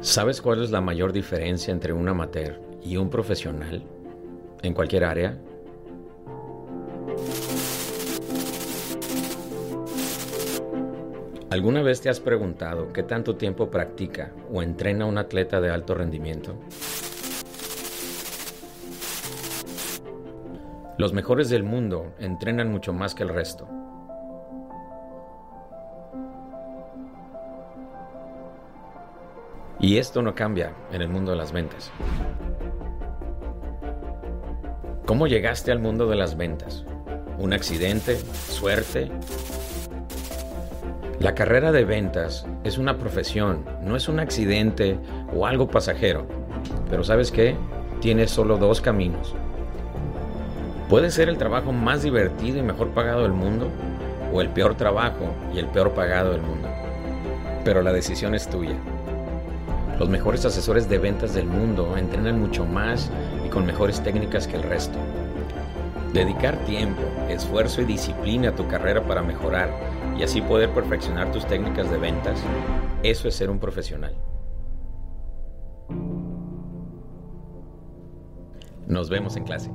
¿Sabes cuál es la mayor diferencia entre un amateur y un profesional en cualquier área? ¿Alguna vez te has preguntado qué tanto tiempo practica o entrena un atleta de alto rendimiento? Los mejores del mundo entrenan mucho más que el resto. Y esto no cambia en el mundo de las ventas. ¿Cómo llegaste al mundo de las ventas? ¿Un accidente? ¿Suerte? La carrera de ventas es una profesión, no es un accidente o algo pasajero. Pero ¿sabes qué? Tienes solo dos caminos. Puede ser el trabajo más divertido y mejor pagado del mundo o el peor trabajo y el peor pagado del mundo. Pero la decisión es tuya. Los mejores asesores de ventas del mundo entrenan mucho más y con mejores técnicas que el resto. Dedicar tiempo, esfuerzo y disciplina a tu carrera para mejorar y así poder perfeccionar tus técnicas de ventas, eso es ser un profesional. Nos vemos en clase.